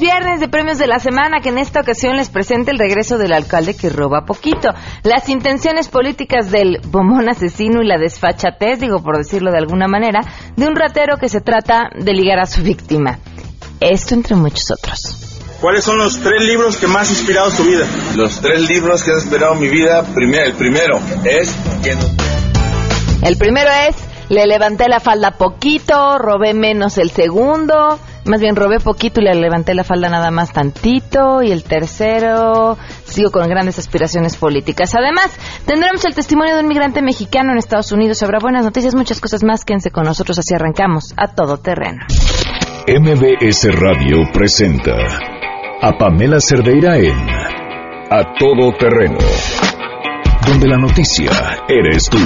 viernes de premios de la semana, que en esta ocasión les presenta el regreso del alcalde que roba poquito. Las intenciones políticas del bombón asesino y la desfachatez, digo por decirlo de alguna manera, de un ratero que se trata de ligar a su víctima. Esto entre muchos otros. ¿Cuáles son los tres libros que más han inspirado tu vida? Los tres libros que han inspirado mi vida, el primero es... El primero es Le levanté la falda poquito, robé menos el segundo, más bien robé poquito y le levanté la falda nada más tantito. Y el tercero, sigo con grandes aspiraciones políticas. Además, tendremos el testimonio de un migrante mexicano en Estados Unidos. Habrá buenas noticias, muchas cosas más. Quédense con nosotros, así arrancamos a todo terreno. MBS Radio presenta a Pamela Cerdeira en A Todo Terreno, donde la noticia eres tú.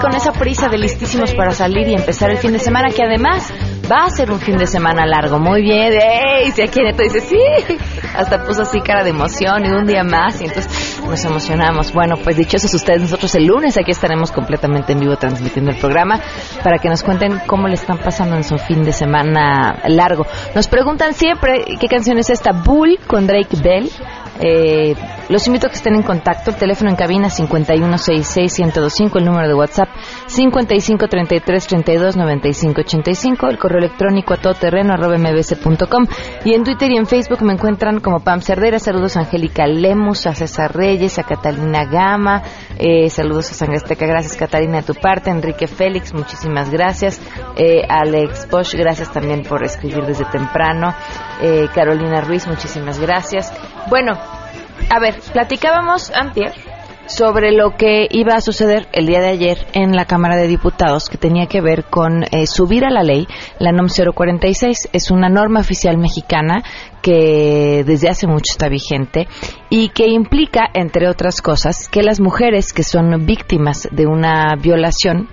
Con esa prisa de listísimos para salir y empezar el fin de semana, que además va a ser un fin de semana largo. Muy bien, ¡ey! Si aquí Neto dice sí, hasta puso así cara de emoción y un día más, y entonces nos emocionamos. Bueno, pues dichosos ustedes, nosotros el lunes aquí estaremos completamente en vivo transmitiendo el programa para que nos cuenten cómo le están pasando en su fin de semana largo. Nos preguntan siempre qué canción es esta, Bull con Drake Bell. Eh, los invito a que estén en contacto. El teléfono en cabina 5166-1025, el número de WhatsApp 5533329585, el correo electrónico a todoterreno mbs.com y en Twitter y en Facebook me encuentran como Pam Cerdera. Saludos a Angélica Lemus, a César Reyes, a Catalina Gama, eh, saludos a Sangasteca, gracias Catalina a tu parte, Enrique Félix, muchísimas gracias, eh, Alex Bosch, gracias también por escribir desde temprano, eh, Carolina Ruiz, muchísimas gracias. Bueno, a ver, platicábamos antes sobre lo que iba a suceder el día de ayer en la Cámara de Diputados que tenía que ver con eh, subir a la ley la NOM 046. Es una norma oficial mexicana que desde hace mucho está vigente y que implica, entre otras cosas, que las mujeres que son víctimas de una violación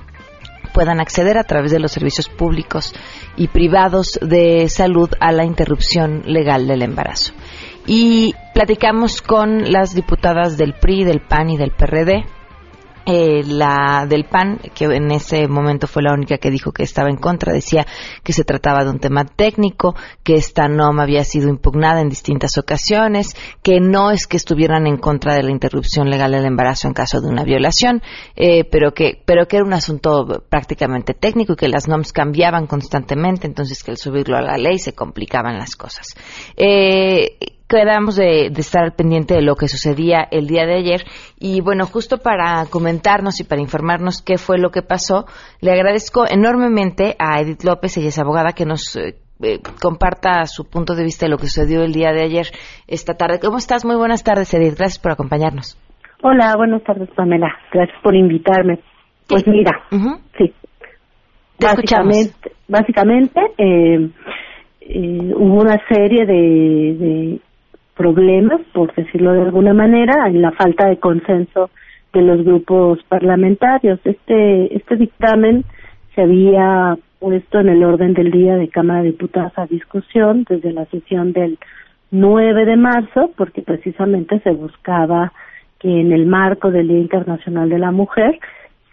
puedan acceder a través de los servicios públicos y privados de salud a la interrupción legal del embarazo. Y platicamos con las diputadas del PRI, del PAN y del PRD eh, la del PAN, que en ese momento fue la única que dijo que estaba en contra, decía que se trataba de un tema técnico, que esta norma había sido impugnada en distintas ocasiones, que no es que estuvieran en contra de la interrupción legal del embarazo en caso de una violación, eh, pero que pero que era un asunto prácticamente técnico y que las normas cambiaban constantemente, entonces que al subirlo a la ley se complicaban las cosas. Eh, quedamos de, estar al pendiente de lo que sucedía el día de ayer y bueno, justo para comentarnos y para informarnos qué fue lo que pasó, le agradezco enormemente a Edith López, ella es abogada, que nos eh, eh, comparta su punto de vista de lo que sucedió el día de ayer, esta tarde. ¿Cómo estás? Muy buenas tardes, Edith. Gracias por acompañarnos. Hola, buenas tardes, Pamela. Gracias por invitarme. Pues mira, sí. básicamente, básicamente eh, hubo una serie de problemas, por decirlo de alguna manera, en la falta de consenso de los grupos parlamentarios. Este, este dictamen se había puesto en el orden del día de Cámara de Diputados a discusión desde la sesión del 9 de marzo, porque precisamente se buscaba que en el marco del Día Internacional de la Mujer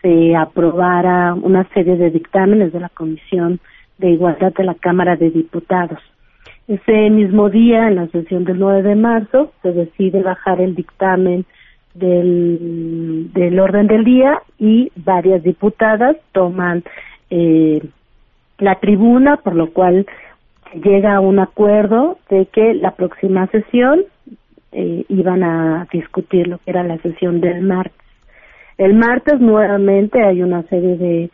se aprobara una serie de dictámenes de la Comisión de Igualdad de la Cámara de Diputados. Ese mismo día, en la sesión del 9 de marzo, se decide bajar el dictamen del, orden del día y varias diputadas toman eh, la tribuna, por lo cual llega a un acuerdo de que la próxima sesión eh, iban a discutir lo que era la sesión del martes. El martes nuevamente hay una serie de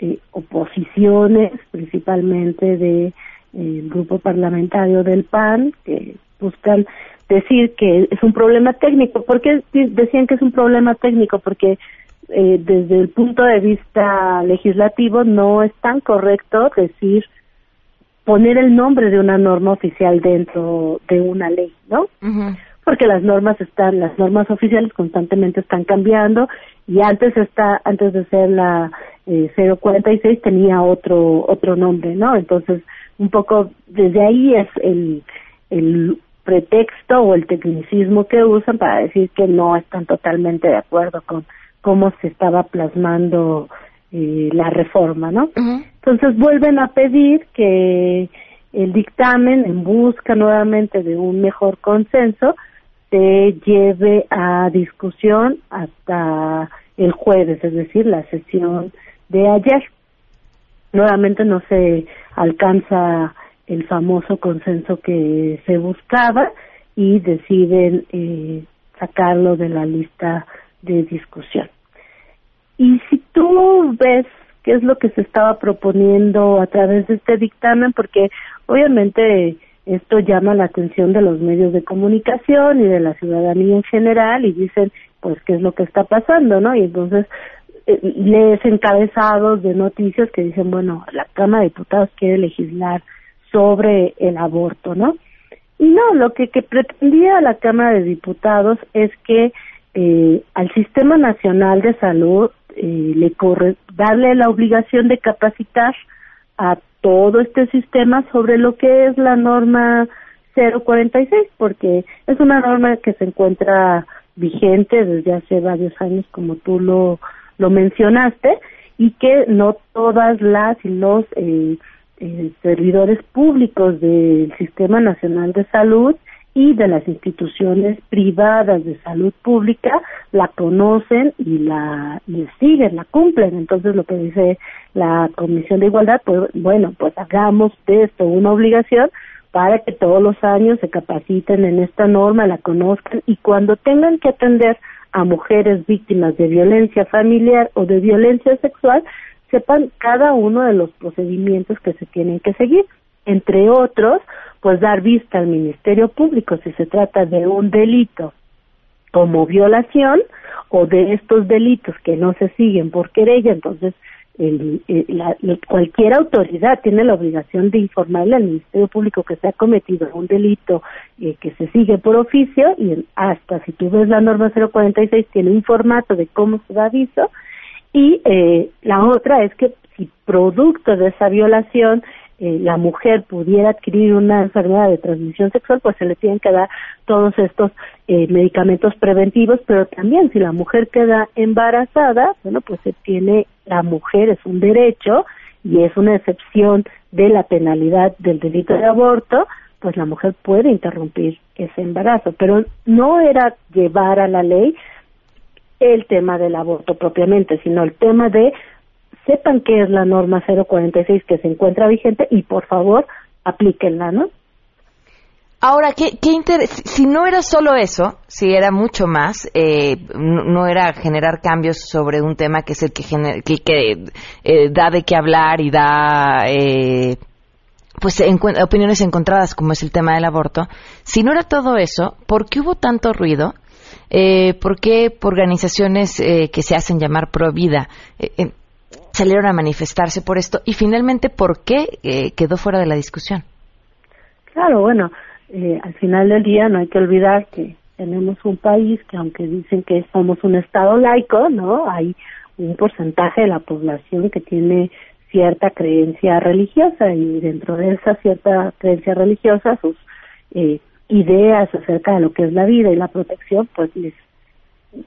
eh, oposiciones, principalmente de el grupo parlamentario del PAN, que buscan decir que es un problema técnico. ¿Por qué decían que es un problema técnico? Porque eh, desde el punto de vista legislativo no es tan correcto decir poner el nombre de una norma oficial dentro de una ley, ¿no? porque las normas están, las normas oficiales constantemente están cambiando y antes está, antes de ser la eh, 046 tenía otro otro nombre, ¿no? Entonces un poco desde ahí es el el pretexto o el tecnicismo que usan para decir que no están totalmente de acuerdo con cómo se estaba plasmando eh, la reforma, ¿no? Entonces vuelven a pedir que el dictamen, en busca nuevamente de un mejor consenso, se lleve a discusión hasta el jueves, es decir, la sesión de ayer. Nuevamente no se alcanza el famoso consenso que se buscaba y deciden eh, sacarlo de la lista de discusión. Y si tú ves qué es lo que se estaba proponiendo a través de este dictamen, porque obviamente esto llama la atención de los medios de comunicación y de la ciudadanía en general y dicen, pues, qué es lo que está pasando, ¿no? Y entonces lees encabezados de noticias que dicen, bueno, la Cámara de Diputados quiere legislar sobre el aborto, ¿no? Y no, lo que, que pretendía la Cámara de Diputados es que eh, al Sistema Nacional de Salud eh, le corre darle la obligación de capacitar a todo este sistema sobre lo que es la norma 046, porque es una norma que se encuentra vigente desde hace varios años, como tú lo, lo mencionaste, y que no todas las y los eh, eh, servidores públicos del Sistema Nacional de Salud y de las instituciones privadas de salud pública la conocen y la siguen, la cumplen. Entonces lo que dice la Comisión de Igualdad, pues bueno, pues hagamos de esto una obligación para que todos los años se capaciten en esta norma, la conozcan y cuando tengan que atender a mujeres víctimas de violencia familiar o de violencia sexual, sepan cada uno de los procedimientos que se tienen que seguir. Entre otros, pues dar vista al Ministerio Público si se trata de un delito como violación o de estos delitos que no se siguen por querella, entonces el, la, cualquier autoridad tiene la obligación de informarle al Ministerio Público que se ha cometido un delito eh, que se sigue por oficio y hasta si tú ves la norma 046 tiene un formato de cómo se da aviso. Y eh, la otra es que si producto de esa violación eh, la mujer pudiera adquirir una enfermedad de transmisión sexual, pues se le tienen que dar todos estos eh, medicamentos preventivos, pero también si la mujer queda embarazada, bueno, pues se tiene, la mujer es un derecho y es una excepción de la penalidad del delito de aborto, pues la mujer puede interrumpir ese embarazo, pero no era llevar a la ley el tema del aborto propiamente, sino el tema de sepan qué es la norma 046 que se encuentra vigente y por favor aplíquenla, ¿no? Ahora, ¿qué, qué si no era solo eso, si era mucho más, eh, no, era generar cambios sobre un tema que es el que, que, eh, da de qué hablar y da eh, pues opiniones encontradas como es el tema del aborto, si no era todo eso, ¿por qué hubo tanto ruido eh, ¿Por qué organizaciones eh, que se hacen llamar pro vida eh, salieron a manifestarse por esto? Y finalmente, ¿por qué quedó fuera de la discusión? Claro, bueno, al final del día no hay que olvidar que tenemos un país que aunque dicen que somos un estado laico, ¿no? Hay un porcentaje de la población que tiene cierta creencia religiosa y dentro de esa cierta creencia religiosa sus eh, ideas acerca de lo que es la vida y la protección, pues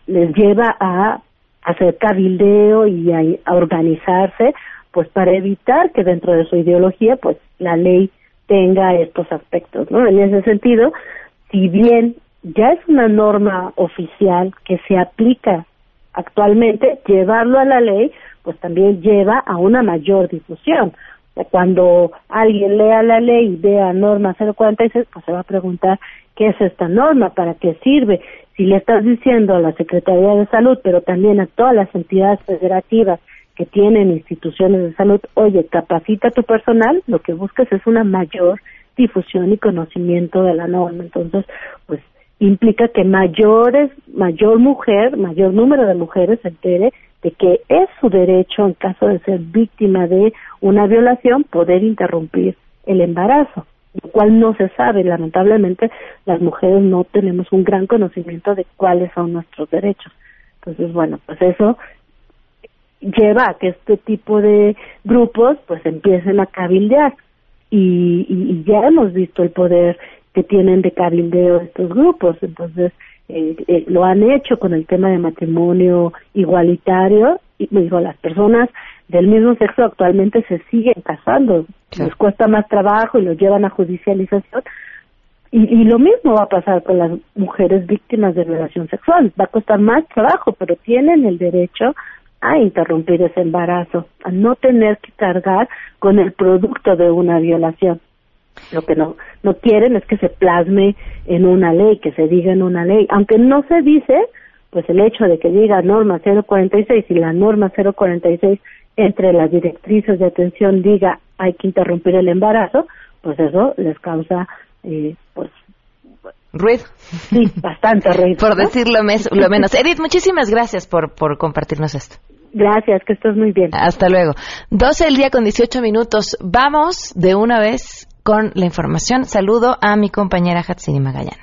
les lleva a hacer cabildeo y a, organizarse, pues para evitar que dentro de su ideología, pues la ley tenga estos aspectos, ¿no? En ese sentido, si bien ya es una norma oficial que se aplica actualmente, llevarlo a la ley, pues también lleva a una mayor difusión cuando alguien lea la ley y vea norma 046, pues se va a preguntar qué es esta norma, para qué sirve. Si le estás diciendo a la Secretaría de Salud, pero también a todas las entidades federativas que tienen instituciones de salud, oye, capacita a tu personal, lo que buscas es una mayor difusión y conocimiento de la norma. Entonces, pues implica que mayores, mayor mujer, mayor número de mujeres se entere de que es su derecho, en caso de ser víctima de una violación, poder interrumpir el embarazo. Lo cual no se sabe. Lamentablemente, las mujeres no tenemos un gran conocimiento de cuáles son nuestros derechos. Entonces, bueno, pues eso lleva a que este tipo de grupos pues empiecen a cabildear y, y, ya hemos visto el poder que tienen de cabildeo estos grupos entonces eh, eh, lo han hecho con el tema de matrimonio igualitario y me digo las personas del mismo sexo actualmente se siguen casando les cuesta más trabajo y lo llevan a judicialización y, y, lo mismo va a pasar con las mujeres víctimas de violación sexual. Va a costar más trabajo, pero tienen el derecho a interrumpir ese embarazo, a no tener que cargar con el producto de una violación. Lo que no, no quieren es que se plasme en una ley, que se diga en una ley. Aunque no se dice, pues el hecho de que diga norma 046 y la norma 046 entre las directrices de atención diga hay que interrumpir el embarazo, pues eso les causa eh, pues ruido. Sí, bastante ruido. por decirlo lo menos. Edith, muchísimas gracias por, por compartirnos esto. Gracias, que estés muy bien. Hasta luego. 12 el día con 18 minutos. Vamos de una vez con la información. Saludo a mi compañera Hatsini Magallanes.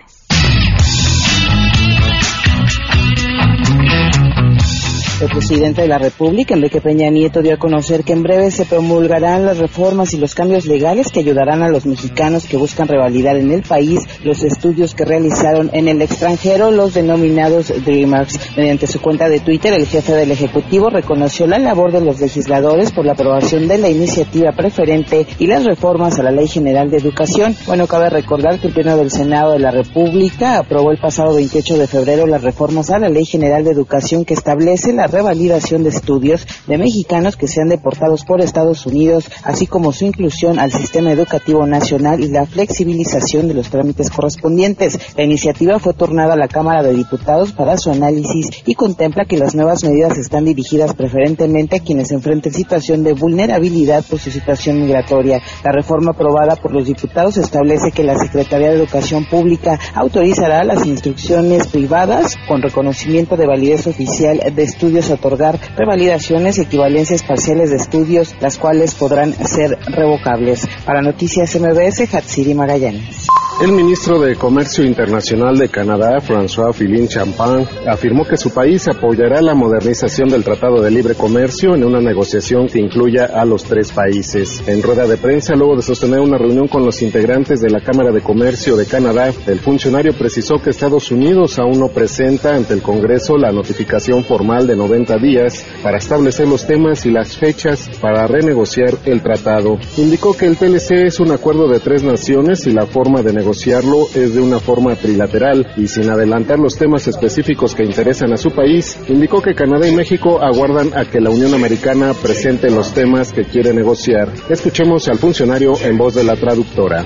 El presidente de la República, Enrique Peña Nieto, dio a conocer que en breve se promulgarán las reformas y los cambios legales que ayudarán a los mexicanos que buscan revalidar en el país los estudios que realizaron en el extranjero, los denominados Dreamers. Mediante su cuenta de Twitter, el jefe del Ejecutivo reconoció la labor de los legisladores por la aprobación de la iniciativa preferente y las reformas a la Ley General de Educación. Bueno, cabe recordar que el Pleno del Senado de la República aprobó el pasado 28 de febrero las reformas a la Ley General de Educación que establece la revalidación de estudios de mexicanos que sean deportados por Estados Unidos, así como su inclusión al sistema educativo nacional y la flexibilización de los trámites correspondientes. La iniciativa fue tornada a la Cámara de Diputados para su análisis y contempla que las nuevas medidas están dirigidas preferentemente a quienes enfrenten situación de vulnerabilidad por su situación migratoria. La reforma aprobada por los diputados establece que la Secretaría de Educación Pública autorizará las instrucciones privadas con reconocimiento de validez oficial de estudios otorgar revalidaciones y equivalencias parciales de estudios, las cuales podrán ser revocables. Para Noticias MBS, Hatsiri Magallanes. El ministro de Comercio Internacional de Canadá, François Philin Champagne, afirmó que su país apoyará la modernización del Tratado de Libre Comercio en una negociación que incluya a los tres países. En rueda de prensa, luego de sostener una reunión con los integrantes de la Cámara de Comercio de Canadá, el funcionario precisó que Estados Unidos aún no presenta ante el Congreso la notificación formal de 90 días para establecer los temas y las fechas para renegociar el tratado. Indicó que el TLC es un acuerdo de tres naciones y la forma de negociarlo es de una forma trilateral y sin adelantar los temas específicos que interesan a su país, indicó que Canadá y México aguardan a que la Unión Americana presente los temas que quiere negociar. Escuchemos al funcionario en voz de la traductora.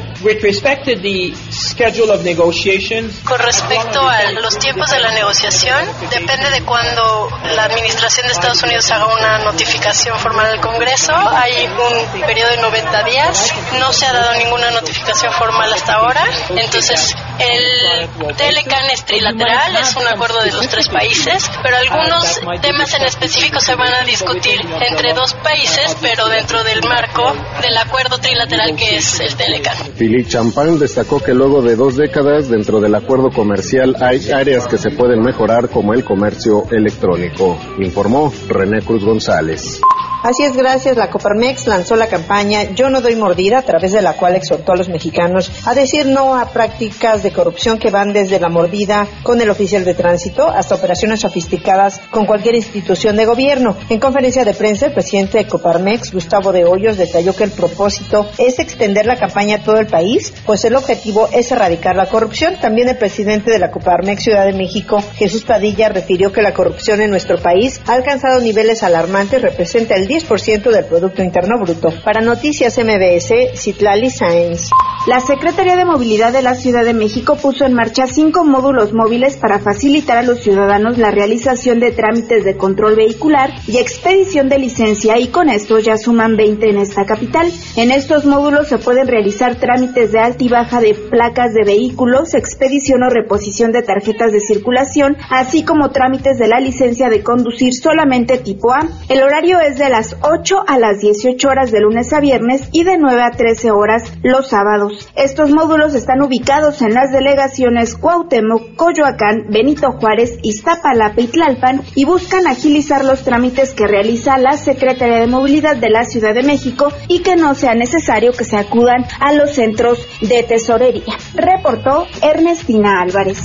Con respecto a los tiempos de la negociación, depende de cuándo la Administración de Estados Unidos haga una notificación formal al Congreso. Hay un periodo de 90 días. No se ha dado ninguna notificación formal hasta ahora. Entonces, el Telecan es trilateral, es un acuerdo de los tres países, pero algunos temas en específico se van a discutir entre dos países, pero dentro del marco del acuerdo trilateral que es el Telecan. Philippe Champagne destacó que luego de dos décadas dentro del acuerdo comercial hay áreas que se pueden mejorar como el comercio electrónico, informó René Cruz González. Así es, gracias. La Coparmex lanzó la campaña Yo no doy mordida, a través de la cual exhortó a los mexicanos a decir no a prácticas de corrupción que van desde la mordida con el oficial de tránsito hasta operaciones sofisticadas con cualquier institución de gobierno. En conferencia de prensa, el presidente de Coparmex, Gustavo de Hoyos, detalló que el propósito es extender la campaña a todo el país, pues el objetivo es erradicar la corrupción. También el presidente de la Coparmex Ciudad de México, Jesús Padilla, refirió que la corrupción en nuestro país ha alcanzado niveles alarmantes, representa el 10% del Producto Interno Bruto. Para Noticias MBS, Citlali Sáenz. La Secretaría de Movilidad de la Ciudad de México puso en marcha cinco módulos móviles para facilitar a los ciudadanos la realización de trámites de control vehicular y expedición de licencia y con esto ya suman 20 en esta capital. En estos módulos se pueden realizar trámites de alta y baja de placas de vehículos, expedición o reposición de tarjetas de circulación, así como trámites de la licencia de conducir solamente tipo A. El horario es de las las 8 a las 18 horas de lunes a viernes y de 9 a 13 horas los sábados. Estos módulos están ubicados en las delegaciones Cuauhtémoc, Coyoacán, Benito Juárez, Iztapalapa y Tlalpan y buscan agilizar los trámites que realiza la Secretaría de Movilidad de la Ciudad de México y que no sea necesario que se acudan a los centros de tesorería. Reportó Ernestina Álvarez.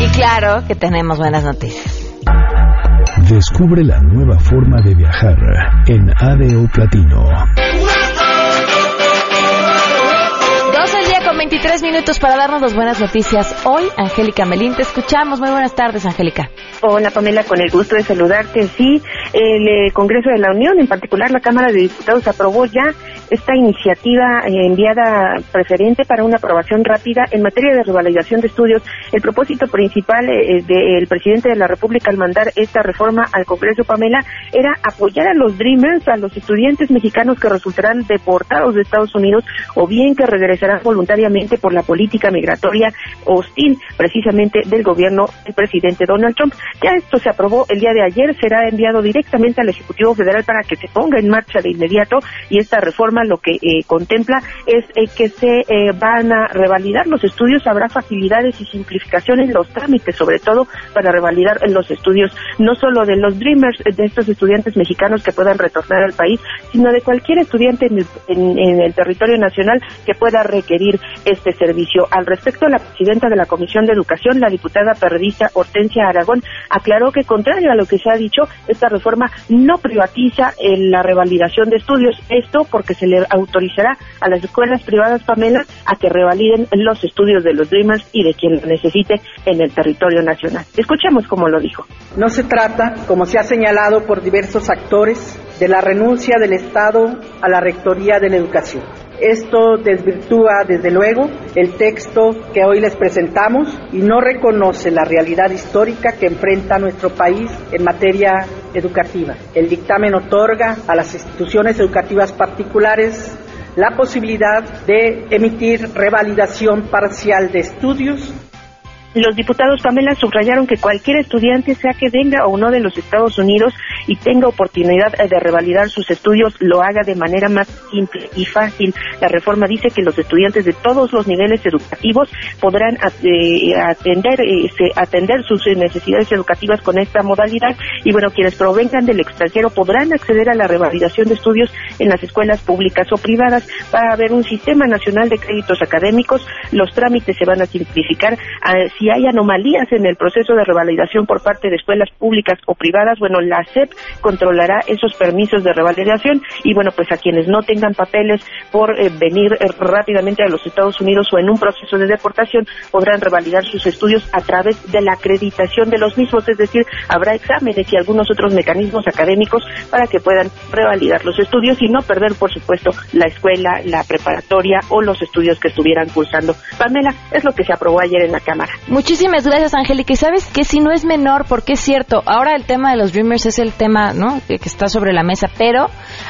Y claro que tenemos buenas noticias. Descubre la nueva forma de viajar en ADO Platino. 23 minutos para darnos las buenas noticias. Hoy, Angélica Melín, te escuchamos. Muy buenas tardes, Angélica. Hola, Pamela, con el gusto de saludarte. Sí, el eh, Congreso de la Unión, en particular la Cámara de Diputados, aprobó ya esta iniciativa eh, enviada preferente para una aprobación rápida en materia de revalidación de estudios. El propósito principal eh, del presidente de la República al mandar esta reforma al Congreso, Pamela, era apoyar a los Dreamers, a los estudiantes mexicanos que resultarán deportados de Estados Unidos o bien que regresarán voluntariamente por la política migratoria hostil precisamente del gobierno del presidente Donald Trump. Ya esto se aprobó el día de ayer, será enviado directamente al Ejecutivo Federal para que se ponga en marcha de inmediato y esta reforma lo que eh, contempla es eh, que se eh, van a revalidar los estudios, habrá facilidades y simplificación en los trámites, sobre todo para revalidar los estudios, no solo de los Dreamers, de estos estudiantes mexicanos que puedan retornar al país, sino de cualquier estudiante en el territorio nacional que pueda requerir este servicio. Al respecto, la presidenta de la Comisión de Educación, la diputada periodista Hortensia Aragón, aclaró que, contrario a lo que se ha dicho, esta reforma no privatiza la revalidación de estudios. Esto porque se le autorizará a las escuelas privadas, Pamela, a que revaliden los estudios de los Dreamers y de quien lo necesite en el territorio nacional. Escuchemos cómo lo dijo. No se trata, como se ha señalado por diversos actores, de la renuncia del Estado a la Rectoría de la Educación. Esto desvirtúa, desde luego, el texto que hoy les presentamos y no reconoce la realidad histórica que enfrenta nuestro país en materia educativa. El dictamen otorga a las instituciones educativas particulares la posibilidad de emitir revalidación parcial de estudios los diputados Pamela subrayaron que cualquier estudiante, sea que venga o no de los Estados Unidos y tenga oportunidad de revalidar sus estudios, lo haga de manera más simple y fácil. La reforma dice que los estudiantes de todos los niveles educativos podrán eh, atender, eh, atender sus necesidades educativas con esta modalidad y bueno, quienes provengan del extranjero podrán acceder a la revalidación de estudios en las escuelas públicas o privadas. Va a haber un sistema nacional de créditos académicos, los trámites se van a simplificar. Si hay anomalías en el proceso de revalidación por parte de escuelas públicas o privadas, bueno, la SEP controlará esos permisos de revalidación y bueno, pues a quienes no tengan papeles por eh, venir eh, rápidamente a los Estados Unidos o en un proceso de deportación podrán revalidar sus estudios a través de la acreditación de los mismos, es decir, habrá exámenes y algunos otros mecanismos académicos para que puedan revalidar los estudios y no perder, por supuesto, la escuela, la preparatoria o los estudios que estuvieran cursando. Pamela, es lo que se aprobó ayer en la Cámara. Muchísimas gracias, Angélica. Y sabes que si no es menor, porque es cierto, ahora el tema de los Dreamers es el tema ¿no? que, está sobre la mesa, pero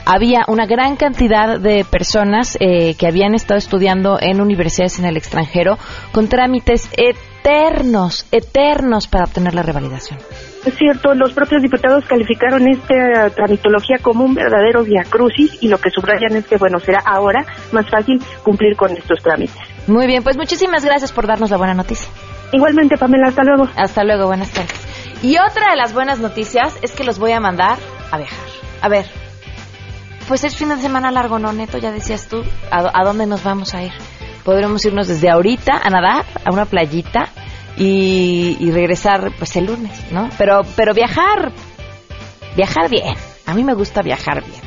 había una gran cantidad de personas eh, que habían estado estudiando en universidades en el extranjero con trámites eternos, eternos para obtener la revalidación. Es cierto, los propios diputados calificaron esta tramitología como un verdadero viacrucis y lo que subrayan es que, bueno, será ahora más fácil cumplir con estos trámites. Muy bien, pues muchísimas gracias por darnos la buena noticia. Igualmente, Pamela, hasta luego. Hasta luego, buenas tardes. Y otra de las buenas noticias es que los voy a mandar a viajar. A ver, pues es fin de semana largo, ¿no, Neto? Ya decías tú, ¿a, dónde nos vamos a ir? Podremos irnos desde ahorita a nadar a una playita y, regresar pues el lunes, ¿no? Pero, pero viajar, viajar bien. A mí me gusta viajar bien.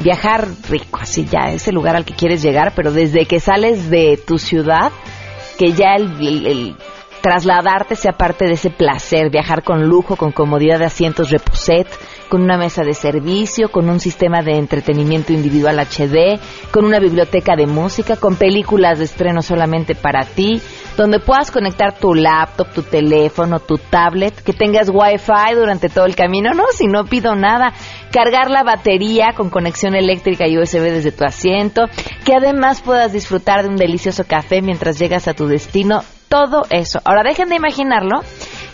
Viajar rico, así ya, ese lugar al que quieres llegar, pero desde que sales de tu ciudad, que ya el trasladarte sea parte de ese placer, viajar con lujo, con comodidad de asientos reposet, con una mesa de servicio, con un sistema de entretenimiento individual HD, con una biblioteca de música, con películas de estreno solamente para ti, donde puedas conectar tu laptop, tu teléfono, tu tablet, que tengas wifi durante todo el camino, no, si no pido nada, cargar la batería con conexión eléctrica y USB desde tu asiento, que además puedas disfrutar de un delicioso café mientras llegas a tu destino todo eso. Ahora dejen de imaginarlo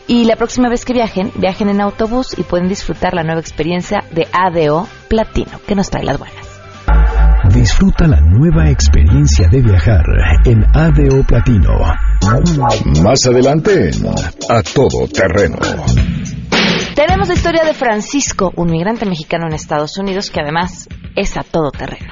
Y la próxima vez que viajen, viajen en autobús y pueden disfrutar la nueva experiencia de ADO Platino, que nos trae las buenas. Disfruta la nueva experiencia de viajar en ADO Platino. Más adelante en A Todo Terreno. Tenemos la historia de Francisco, un migrante mexicano en Estados Unidos que además es a todo terreno.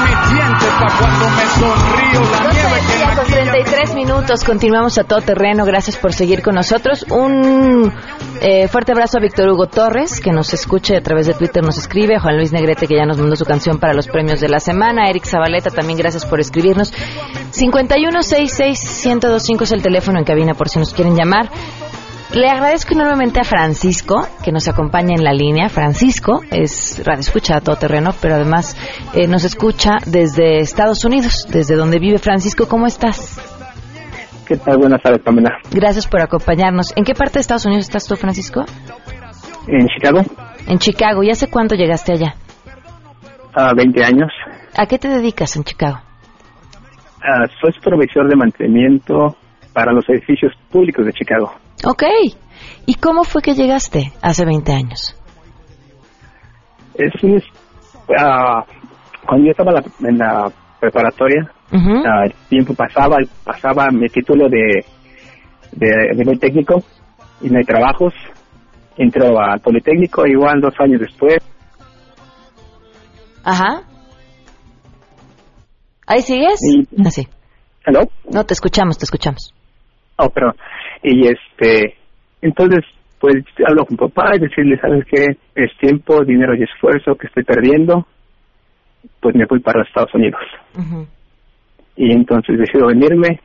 para cuando me sonrío. La nieve que con 33 minutos, continuamos a todo terreno. Gracias por seguir con nosotros. Un eh, fuerte abrazo a Víctor Hugo Torres, que nos escuche a través de Twitter, nos escribe. Juan Luis Negrete, que ya nos mandó su canción para los premios de la semana. Eric Zabaleta, también gracias por escribirnos. 5166 es el teléfono en cabina por si nos quieren llamar. Le agradezco enormemente a Francisco que nos acompaña en la línea. Francisco es radio escucha a todo terreno, pero además eh, nos escucha desde Estados Unidos, desde donde vive Francisco. ¿Cómo estás? ¿Qué tal? Buenas tardes, Pamela. Gracias por acompañarnos. ¿En qué parte de Estados Unidos estás tú, Francisco? En Chicago. En Chicago. ¿Y hace cuánto llegaste allá? A 20 años. ¿A qué te dedicas en Chicago? Uh, soy supervisor de mantenimiento para los edificios públicos de Chicago. Ok. ¿Y cómo fue que llegaste hace 20 años? Es uh, cuando yo estaba en la preparatoria, uh el tiempo pasaba, pasaba mi título de, de nivel técnico y no hay trabajos. Entró al Politécnico igual dos años después. Ajá. ¿Ahí sigues? Y, Así. ¿Hello? No, te escuchamos, te escuchamos. Oh, pero, y este, entonces, pues hablo con papá y decirle, ¿sabes qué? Es tiempo, dinero y esfuerzo que estoy perdiendo, pues me voy para los Estados Unidos. Y entonces decido venirme,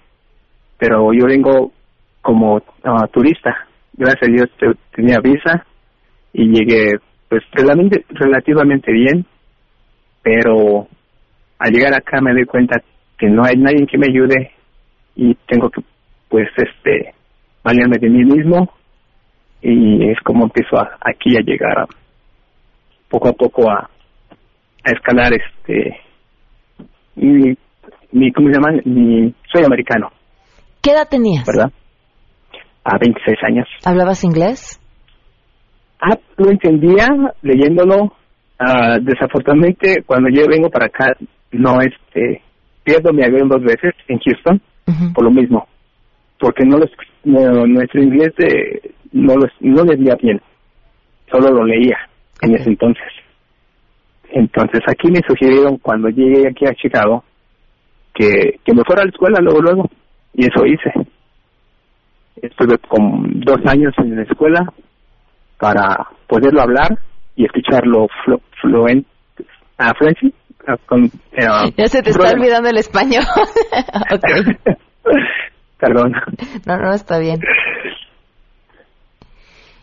pero yo vengo como uh, turista. Gracias a Dios tenía visa y llegué pues relativamente, relativamente bien, pero al llegar acá me doy cuenta que no hay nadie que me ayude y tengo que pues este valerme de mí mismo y es como empiezo aquí a llegar poco a poco a, a escalar este mi, mi cómo se llama mi soy americano. Qué edad tenías verdad a 26 años. Hablabas inglés ah lo entendía leyéndolo. Uh, desafortunadamente cuando yo vengo para acá no este pierdo mi avión dos veces en Houston por lo mismo porque no, los, nuestro inglés de, no los, no leía bien, solo lo leía en ese entonces. Entonces aquí me sugirieron cuando llegué aquí a Chicago que, que me fuera a la escuela luego luego y eso hice. Estuve con dos años en la escuela para poderlo hablar y escucharlo flu, fluent, a Frenchy, con, uh, ya se te está olvidando el español. Perdón. No, no, está bien.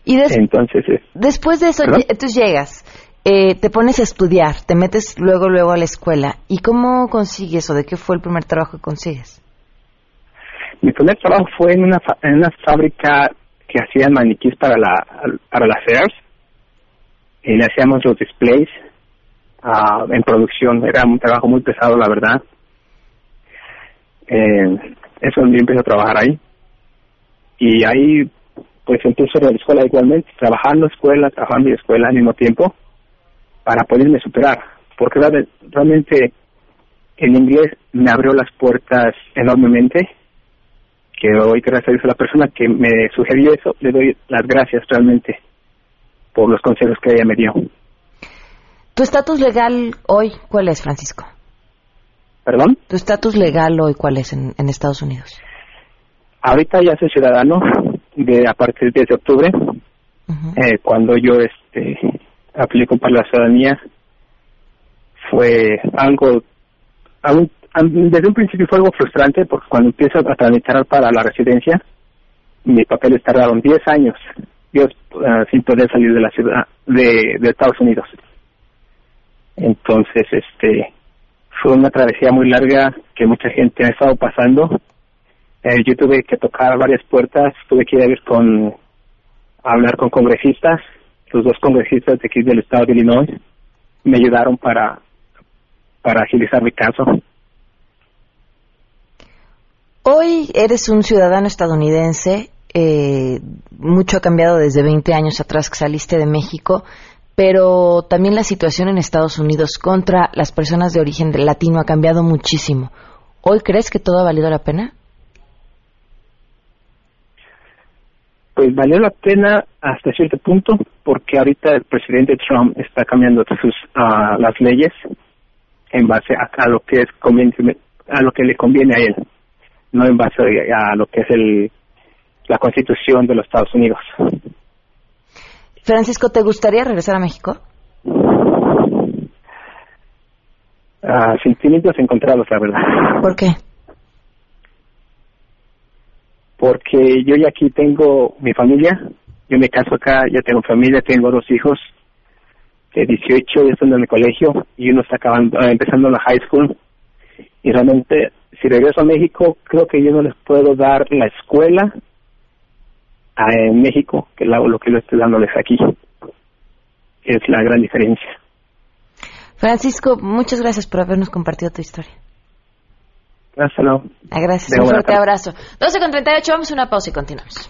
Y des entonces, eh, después de eso, tú llegas, eh, te pones a estudiar, te metes luego, luego a la escuela. ¿Y cómo consigues o de qué fue el primer trabajo que consigues? Mi primer trabajo fue en una, en una fábrica que hacían maniquís para la para las Sears y le hacíamos los displays uh, en producción. Era un trabajo muy pesado, la verdad. Eh, eso yo empecé a trabajar ahí. Y ahí, pues empiezo en la escuela igualmente, trabajando escuela, trabajando la escuela al mismo tiempo, para poderme superar. Porque realmente el inglés me abrió las puertas enormemente, que hoy, gracias a Dios, a la persona que me sugirió eso, le doy las gracias realmente por los consejos que ella me dio. ¿Tu estatus legal hoy cuál es, Francisco? ¿Perdón? ¿Tu estatus legal hoy cuál es en, en, Estados Unidos? Ahorita ya soy ciudadano de a partir de octubre. Uh -huh. eh, cuando yo este aplico para la ciudadanía fue algo, algo, desde un principio fue algo frustrante porque cuando empiezo a tramitar para la residencia mis papeles tardaron 10 años yo uh, sin poder salir de la ciudad de, de Estados Unidos. Entonces, este, fue una travesía muy larga que mucha gente ha estado pasando. Eh, yo tuve que tocar varias puertas, tuve que ir con, a hablar con congresistas, los dos congresistas de aquí del estado de Illinois me ayudaron para, para agilizar mi caso. Hoy eres un ciudadano estadounidense, eh, mucho ha cambiado desde 20 años atrás que saliste de México, pero también la situación en Estados Unidos contra las personas de origen latino ha cambiado muchísimo. ¿Hoy crees que todo ha valido la pena? Pues valió la pena hasta cierto punto, porque ahorita el presidente Trump está cambiando sus, uh, las leyes en base a, lo que es a lo que le conviene a él no en base a lo que es el, la constitución de los Estados Unidos. Francisco, ¿te gustaría regresar a México? Ah, sentimientos encontrados, la verdad. ¿Por qué? Porque yo ya aquí tengo mi familia, yo me caso acá, ya tengo familia, tengo dos hijos de 18, ya están en el colegio y uno está acabando, ah, empezando la high school y realmente si regreso a México, creo que yo no les puedo dar la escuela a, en México que lo, lo que yo estoy dándoles aquí. Es la gran diferencia. Francisco, muchas gracias por habernos compartido tu historia. Hasta luego. Ah, gracias, un fuerte abrazo. 12 con 38, vamos a una pausa y continuamos.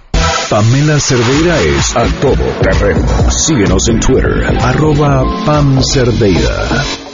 Pamela Cerdeira es a todo terreno. Síguenos en Twitter, arroba Pam Cerdeira.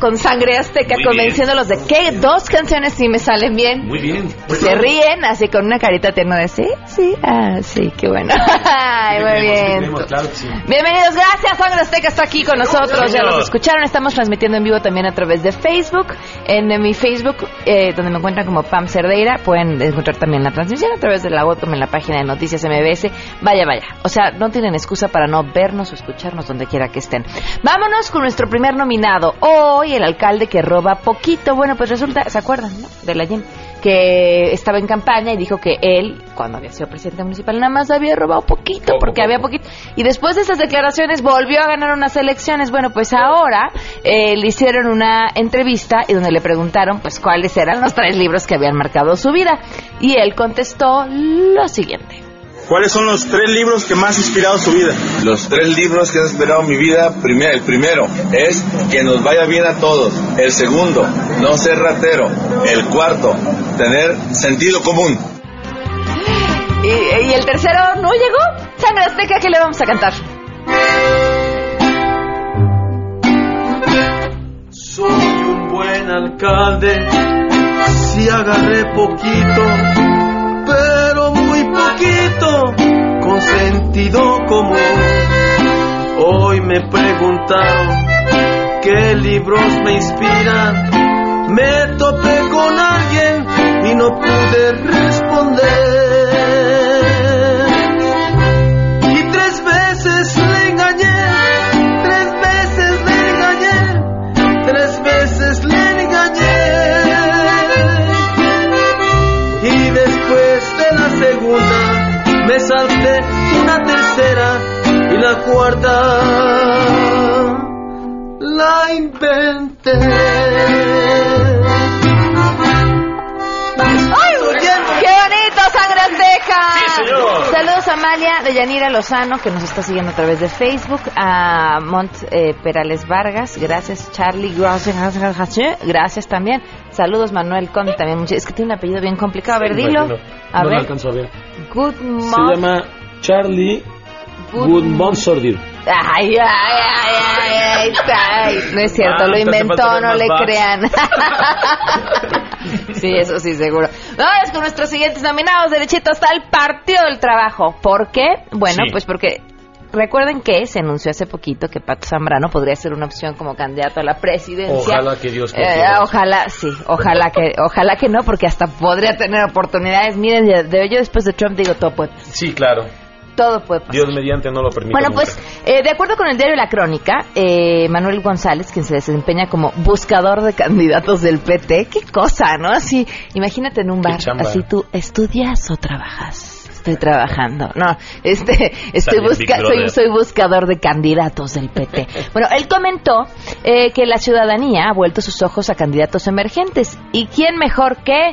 Con sangre azteca, convenciéndolos de que dos canciones sí me salen bien. Muy bien. Se ríen así con una carita tierna de sí, sí, ah, sí, qué bueno. muy bien. Bienvenidos, gracias. Sangre Azteca está aquí con nosotros. Ya los escucharon. Estamos transmitiendo en vivo también a través de Facebook. En, mi Facebook, eh, donde me encuentran como Pam Cerdeira, pueden encontrar también la transmisión a través de la web, en la página de Noticias MBS. Vaya, vaya. O sea, no tienen excusa para no vernos o escucharnos donde quiera que estén. Vámonos con nuestro primer nominado hoy el alcalde que roba poquito. Bueno, pues resulta, ¿se acuerdan, no? De la Yen, que estaba en campaña y dijo que él, cuando había sido presidente municipal, nada más había robado poquito, porque había poquito. Y después de esas declaraciones volvió a ganar unas elecciones. Bueno, pues ahora eh, le hicieron una entrevista y donde le preguntaron, pues, cuáles eran los tres libros que habían marcado su vida. Y él contestó lo siguiente. ¿Cuáles son los tres libros que más han inspirado su vida? Los tres libros que han inspirado mi vida, el primero es que nos vaya bien a todos. El segundo, no ser ratero. El cuarto, tener sentido común. ¿Y, el tercero no llegó? Sangre Azteca, ¿qué le vamos a cantar? Soy un buen alcalde, si agarré poquito con sentido común. Hoy me preguntaron qué libros me inspiran. Me topé con alguien y no pude responder. La cuarta la inventé. ¡Qué bonito, sangre azteca! Saludos a Amalia de Yanira Lozano, que nos está siguiendo a través de Facebook, a Mont eh, Perales Vargas, gracias Charlie, gracias, gracias también. Saludos Manuel Conde también, es que tiene un apellido bien complicado, a ver, dilo. A no ver. alcanzo a ver. Good Se llama Charlie Good Sordir. Ay, ay, ay, ay, ay, no es cierto, lo inventó, no le crean. Sí, eso sí, seguro. Vamos con nuestros siguientes nominados, derechito hasta el Partido del Trabajo. ¿Por qué? Bueno, pues porque Recuerden que se anunció hace poquito que Pato Zambrano podría ser una opción como candidato a la presidencia. Ojalá que Dios eh, Ojalá, sí, ojalá que, ojalá que no, porque hasta podría tener oportunidades. Miren, de, yo después de Trump digo todo puede. Sí, claro. Todo puede pasar. Dios mediante no lo permite. Bueno, pues, eh, de acuerdo con el diario La Crónica, eh, Manuel González, quien se desempeña como buscador de candidatos del PT, qué cosa, ¿no? Así, imagínate en un bar, así tú estudias o trabajas estoy trabajando. No, este, estoy busca soy, soy, buscador de candidatos del PT. Bueno, él comentó eh, que la ciudadanía ha vuelto sus ojos a candidatos emergentes. ¿Y quién mejor que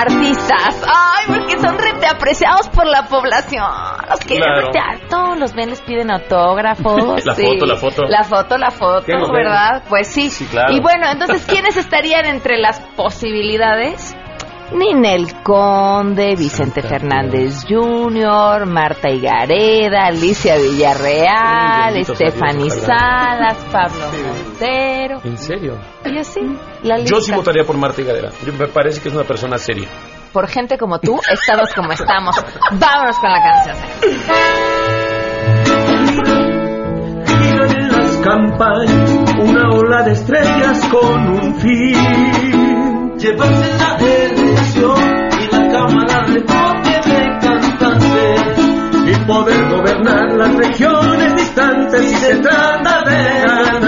artistas. Ay, porque son rete apreciados por la población. Los quieren Todos los ven, les piden autógrafos. la foto, la foto. La foto, la foto, ¿verdad? Pues sí. sí claro. Y bueno, entonces, ¿quiénes estarían entre las posibilidades? Ninel Conde, Vicente Fernández Jr., Marta Higareda, Alicia Villarreal, Stephanie Salas, Pablo Montero. ¿En serio? Y así, la Yo sí votaría por Marta Higareda. Me parece que es una persona seria. Por gente como tú, estamos como estamos. Vámonos con la canción. en las campañas una ola de estrellas con un fin. Llevarse la y la Cámara recoge de cantantes y poder gobernar las regiones distantes y se trata de ganar.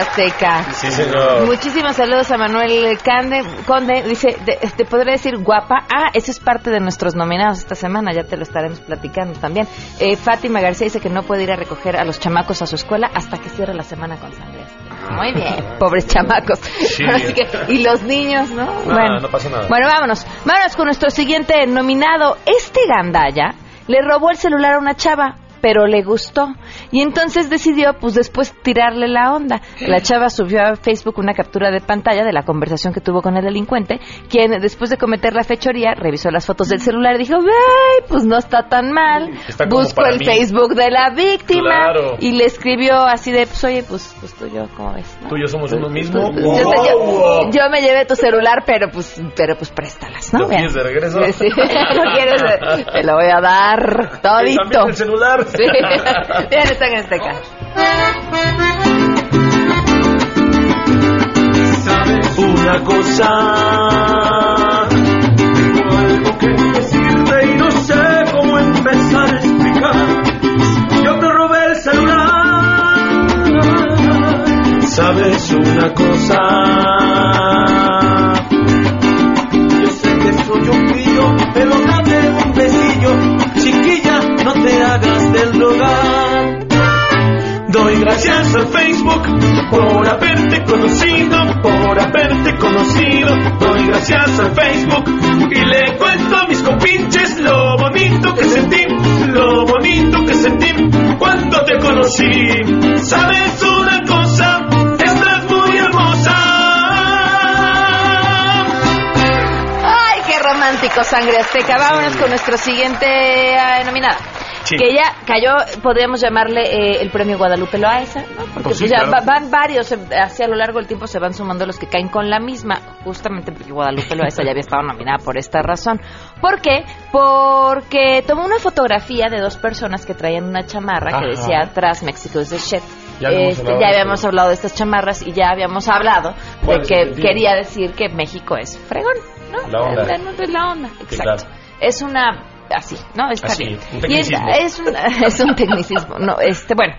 Azteca. Sí, señor. Muchísimos saludos a Manuel Conde. Conde dice, te podría decir guapa. Ah, eso es parte de nuestros nominados esta semana, ya te lo estaremos platicando también. Eh, Fátima García dice que no puede ir a recoger a los chamacos a su escuela hasta que cierre la semana con sangre. Muy bien, pobres chamacos. Así que, y los niños, ¿no? bueno, no pasa nada. Bueno, vámonos. Vámonos con nuestro siguiente nominado. Este gandaya le robó el celular a una chava pero le gustó. Y entonces decidió, pues después tirarle la onda. La chava subió a Facebook una captura de pantalla de la conversación que tuvo con el delincuente, quien después de cometer la fechoría revisó las fotos del celular y dijo, ay, pues no está tan mal. Buscó el Facebook de la víctima y le escribió así de, pues oye, pues, pues tú y yo, ¿cómo ves? Tú y yo somos uno mismo. yo, me llevé tu celular, pero pues, pero pues préstalas, ¿no? ¿Lo quieres de regreso? Sí, ¿Lo quieres? Te lo voy a dar todito. el celular? Sí, bien, está en. ¿Sabes una cosa? Tengo algo que decirte y no sé cómo empezar a explicar. Yo te robé el celular. ¿Sabes una cosa? Del hogar. Doy gracias al Facebook por haberte conocido, por haberte conocido. Doy gracias al Facebook y le cuento a mis compinches lo bonito que sentí, lo bonito que sentí cuando te conocí. ¿Sabes una cosa? Estás muy hermosa. Ay, qué romántico, sangre azteca. Vámonos con nuestro siguiente uh, nominada que ya cayó, podríamos llamarle eh, el premio Guadalupe Loaesa, ¿no? Porque pues ya van varios, así a lo largo del tiempo se van sumando los que caen con la misma, justamente porque Guadalupe Loaesa ya había estado nominada por esta razón. ¿Por qué? Porque tomó una fotografía de dos personas que traían una chamarra que decía atrás México es the shit. Ya, este, ya habíamos hablado de estas chamarras y ya habíamos hablado de que quería decir que México es fregón, ¿no? La onda. es la onda, exacto. Es una así, ¿no? Está bien. es, un, es un tecnicismo, no, este, bueno.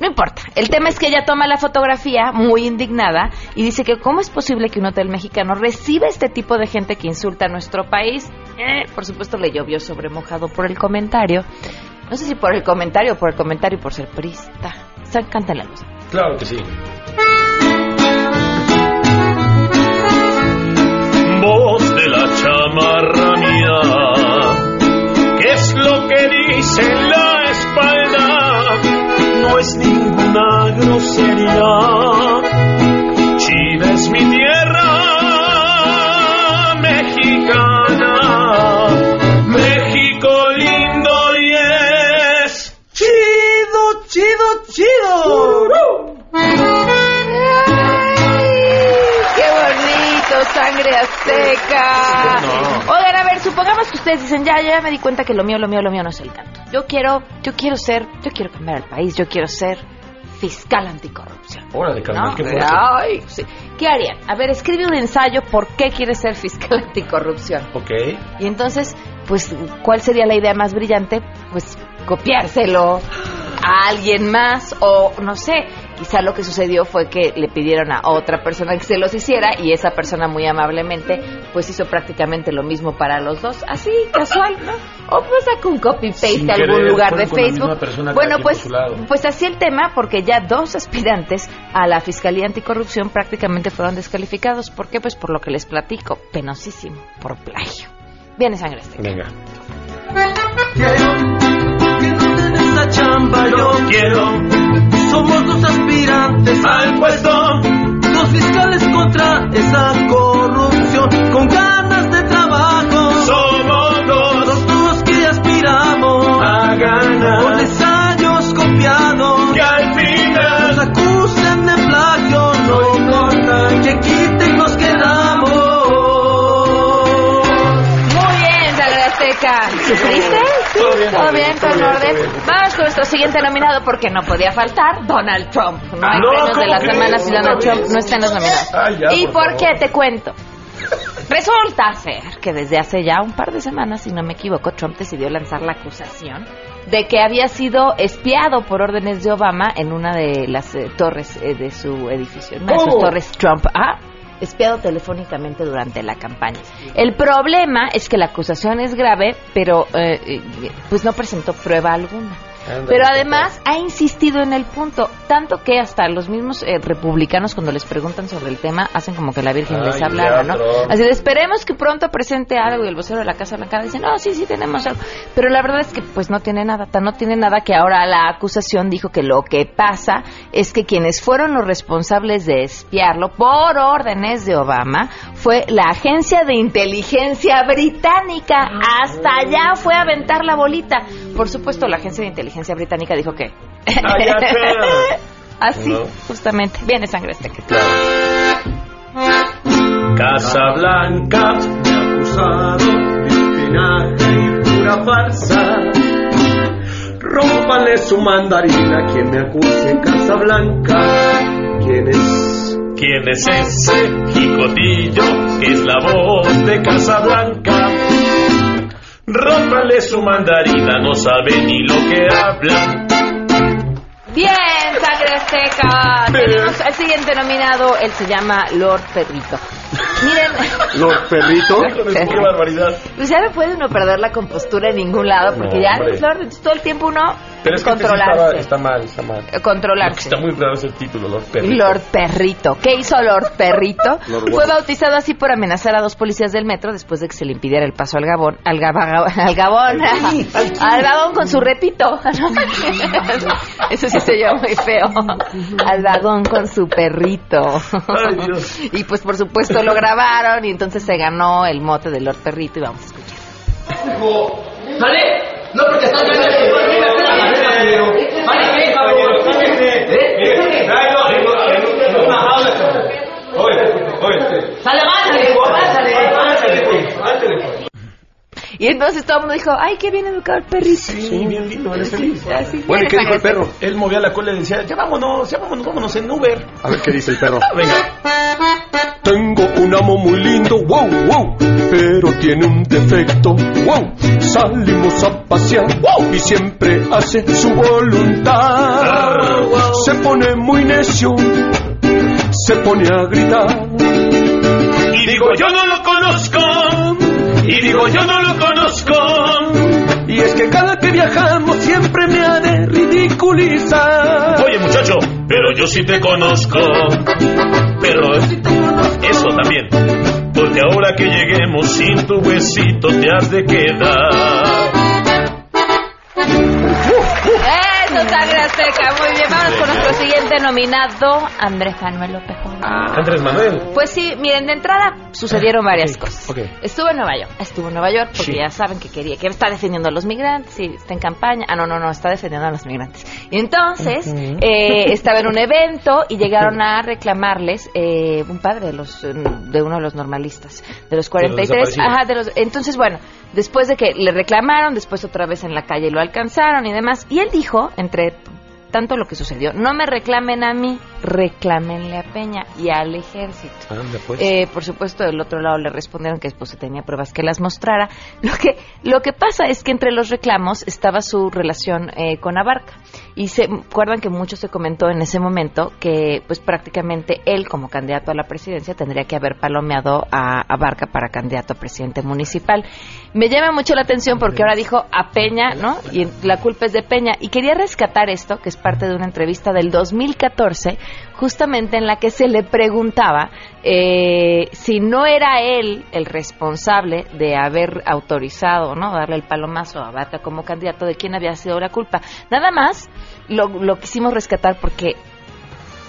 No importa. El tema es que ella toma la fotografía muy indignada y dice que cómo es posible que un hotel mexicano reciba este tipo de gente que insulta a nuestro país. Eh, por supuesto le llovió sobre mojado por el comentario. No sé si por el comentario o por el comentario por ser prista. O sea, la luz. Claro que sí. Voz de la chamarra mía lo que dice la espalda no es ninguna grosería. Dicen, ya, ya me di cuenta que lo mío, lo mío, lo mío no es el canto. Yo quiero, yo quiero ser, yo quiero cambiar el país, yo quiero ser fiscal anticorrupción. Órale, carnal, ¿No? qué fuerte. Ay, sí. ¿Qué harían? A ver, escribe un ensayo por qué quieres ser fiscal anticorrupción. Ok. Y entonces, pues, ¿cuál sería la idea más brillante? Pues copiárselo a alguien más o no sé, quizá lo que sucedió fue que le pidieron a otra persona que se los hiciera y esa persona muy amablemente pues hizo prácticamente lo mismo para los dos, así, casual, ¿no? O pues sacó un copy-paste Sin de algún querer, lugar de Facebook. Bueno, pues, pues así el tema porque ya dos aspirantes a la Fiscalía Anticorrupción prácticamente fueron descalificados. ¿Por qué? Pues por lo que les platico, penosísimo, por plagio. Viene sangre azteca. Venga. esta chamba yo quiero. Somos dos aspirantes al puesto, dos fiscales contra esa corrupción, con siguiente nominado porque no podía faltar, Donald Trump. No hay No, premios de ¿cómo la semana si Donald Trump no está en los nominados. Ya, ¿Y por qué? Te cuento. Resulta ser que desde hace ya un par de semanas, si no me equivoco, Trump decidió lanzar la acusación de que había sido espiado por órdenes de Obama en una de las eh, torres eh, de su edificio, una de sus torres Trump. Ah, espiado telefónicamente durante la campaña. El problema es que la acusación es grave, pero eh, eh, pues no presentó prueba alguna. Pero además ha insistido en el punto, tanto que hasta los mismos eh, republicanos cuando les preguntan sobre el tema hacen como que la Virgen Ay, les hablara, ¿no? Así de esperemos que pronto presente algo y el vocero de la Casa Blanca dice, no, sí, sí tenemos algo. Pero la verdad es que pues no tiene nada, tan no tiene nada que ahora la acusación dijo que lo que pasa es que quienes fueron los responsables de espiarlo por órdenes de Obama fue la agencia de inteligencia británica. Hasta allá fue a aventar la bolita. Por supuesto, la agencia de inteligencia británica dijo que... Así, No. justamente. Viene sangre azteca. Casa Blanca me ha acusado de espionaje y pura farsa. Rómpale su mandarina quien me acuse en Casa Blanca. ¿Quién es? ¿Quién es ese jicotillo que es la voz de Casa Blanca? Rómpale su mandarina, no sabe ni lo que habla. Bien, sangre azteca. Tenemos al siguiente nominado, él se llama Lord Perrito. Miren, Lord Perrito. Qué barbaridad. pues ya no puede uno perder la compostura en ningún lado, porque No, ya entonces todo el tiempo uno Pero es que este sí controlarse. estaba- está mal, está mal. controlarse. Está muy raro ese título, Lord Perrito. Lord Perrito. ¿Qué hizo Lord Perrito? Lord Fue bautizado así por amenazar a dos policías del metro después de que se le impidiera el paso al Gabón. Al, gaba- al Gabón. Al vagón con su repito. Eso sí se oyó muy feo. Al vagón con su perrito. Ay, Dios. Y pues por supuesto lo grabaron y entonces se ganó el mote de Lord Perrito y vamos a escuchar. ¿Vale? No porque Y entonces todo el mundo dijo, ay, qué bien educado el perrito. Sí, bien lindo, eres feliz. Así, Bueno, ¿y qué dijo el perro? Él movía la cola y decía, ya vámonos, ya vámonos, vámonos en Uber. A ver qué dice el perro. Venga. Tengo un amo muy lindo, wow, wow, pero tiene un defecto, wow. Salimos a pasear, wow, y siempre hace su voluntad. Se pone muy necio, se pone a gritar. Y digo, yo no lo conozco, y digo, yo no lo conozco. Y es que cada que viajamos siempre me ha de ridiculizar. Oye, muchacho, pero yo sí te conozco perro. Eso también. Porque ahora que lleguemos sin tu huesito te has de quedar presidente nominado Andrés Manuel López. Ah, Andrés Manuel. Pues sí, miren, de entrada sucedieron varias cosas. Estuvo en Nueva York, estuvo en Nueva York porque ya saben que quería, que está defendiendo a los migrantes, sí, está en campaña. Ah, no, no, no, está defendiendo a los migrantes. Y entonces eh, estaba en un evento y llegaron a reclamarles eh, un padre de los de uno de los normalistas, de los 43. ajá, de los, entonces, bueno, después de que le reclamaron, después otra vez en la calle lo alcanzaron y demás. Y él dijo, entre tanto lo que sucedió. No me reclamen a mí, reclámenle a Peña y al ejército. Pues. Eh, por supuesto, del otro lado le respondieron que después tenía pruebas que las mostrara. Lo que, lo que pasa es que entre los reclamos estaba su relación eh, con Abarca. Y se acuerdan que mucho se comentó en ese momento que pues prácticamente él como candidato a la presidencia tendría que haber palomeado a Abarca para candidato a presidente municipal. Me llama mucho la atención porque ahora dijo a Peña, ¿no? Y la culpa es de Peña. Y quería rescatar esto, que es parte de una entrevista del 2014, justamente en la que se le preguntaba eh, si no era él el responsable de haber autorizado, ¿no? Darle el palomazo a Barca como candidato, de quién había sido la culpa. Nada más lo, lo quisimos rescatar porque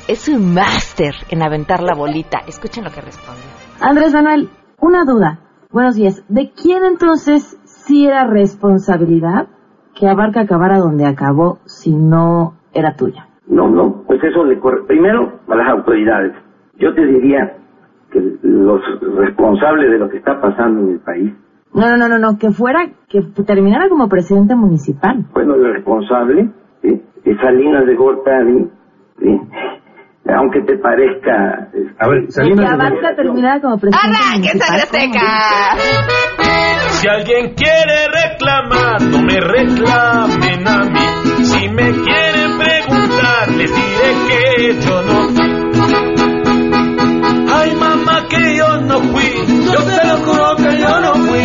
es un máster en aventar la bolita. Escuchen lo que responde. Andrés Manuel, una duda. Buenos días. ¿De quién entonces sí era responsabilidad que Abarca acabara donde acabó si no era tuya? No, no, pues eso le corre primero a las autoridades. Yo te diría que los responsables de lo que está pasando en el país. No, no, no, no, no que fuera, que terminara como presidente municipal. Bueno, el responsable ¿sí? es Salinas de Gortari, ¿sí? aunque te parezca... A ver, Salinas que Abarca terminara como presidente municipal. Si alguien quiere reclamar, no me reclamen a mí. Si me preguntar, les diré que yo no Ay, mamá, que yo no fui. Yo se lo juro que yo no fui.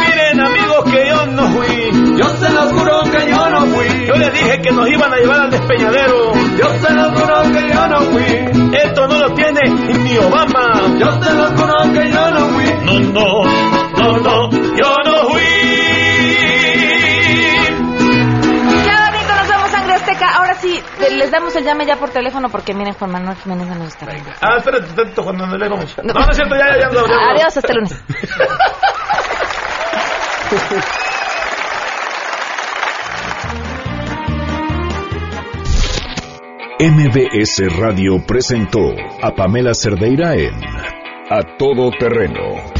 Miren, amigos, que yo no fui. Yo se lo juro que yo no fui. Yo les dije que nos iban a llevar al despeñadero. Yo se lo juro que yo no fui. Esto no lo tiene ni Obama. Yo se lo juro que yo no fui. No, no, no, no, yo no Ahora sí, les damos el llame ya por teléfono porque miren, Juan Manuel Jiménez no nos está viendo. Ah, espérate, cuando no le vamos. No, no es cierto, ya, ya, ya. ya, ya. Adiós, hasta el lunes. MBS Radio presentó a Pamela Cerdeira en A Todo Terreno.